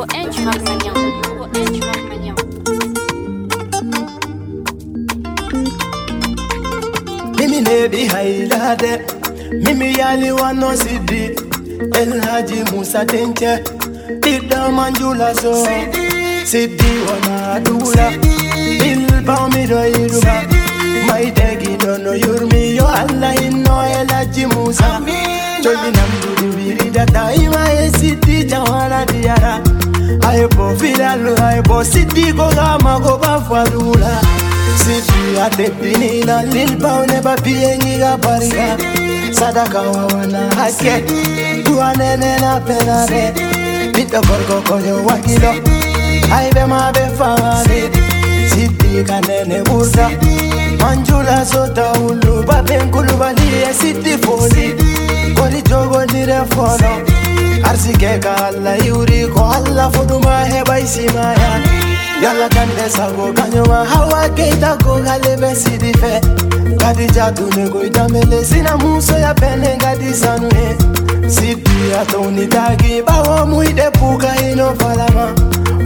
pour un du Rachmanien. Pour Mimi nebi hailade, mimi yali wano sidi, El Haji Musa Tenche, Tida Manjula so, Sidi wana dula, Bilbao mido My Maitegi dono yurmi yo Allah ino El Haji Musa. Amina. Choli namduri wirida daima esiti jawala diara. aebo vidal aebo sidikoga mago bafadula sidi adepini na lilbaone babiengiga bariga sadaka wawana hake duanene na penare bido gorgo koyo wakido aibe mabe fagare sidikanene burda manjula sotaulu babenkulu balie sidi foli kori jogo dire fono sikeka alla yuriko alla fotuma hebaisimaya yala kande sago kanyoma hawakeitako galemesidife ngadi jatume koitamele sina muso ya pene ngadi sanue sidi atounitaki bawo muidepuka ino falama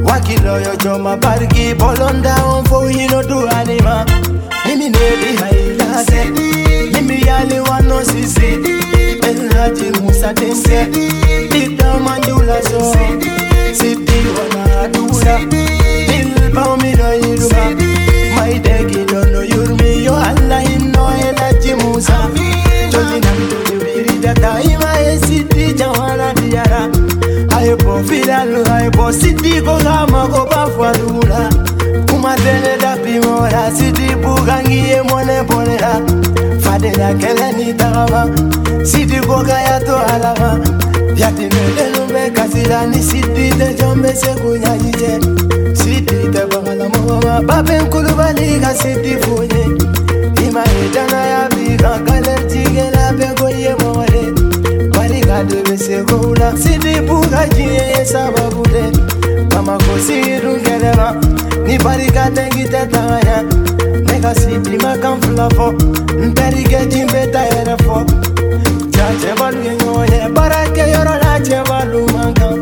wakiloyo choma parki bolonda omfo ino duanima mimi nedi hailase mimi yali wano sisi enaji musatese sidi jamana diyara a filalu a ye bɔn sidi ko k'a mago ba fadugu kuma tɛ ne da sidi bukangi ye mɔnɛ bɔnɛra fadenya kɛlɛ ni tagama sidi ko k'a y'a to a la ni sidi tɛ jɔn se k'u ɲaji cɛ sidi tɛ bagalamɔgɔ ma bapenkulu bali ka sidi fo kuya sinibukajiyeyesa babule mamakosi irungelela nibarikatengitetaya nekasitimakamfulafo mperikejimbetaerefo jajebaluyenyoye barake yoro lajebalumanka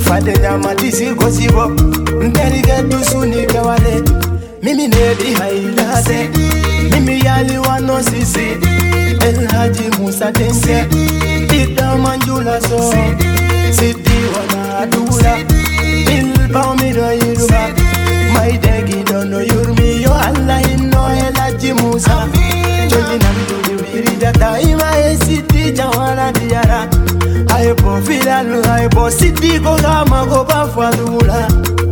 fadenyamatisikosibo mperike dusunikewale mimi nedi hailase mimi yaliwanosisi elhaji musa dense dula so Sidi wana dula Bil pa mi do yiruba Mai degi dono yurmi yo Allah inno elaji Musa Choli na mduli wiri jata ima e sidi jawana diyara Aipo filalu aipo sidi koga mago bafwa dula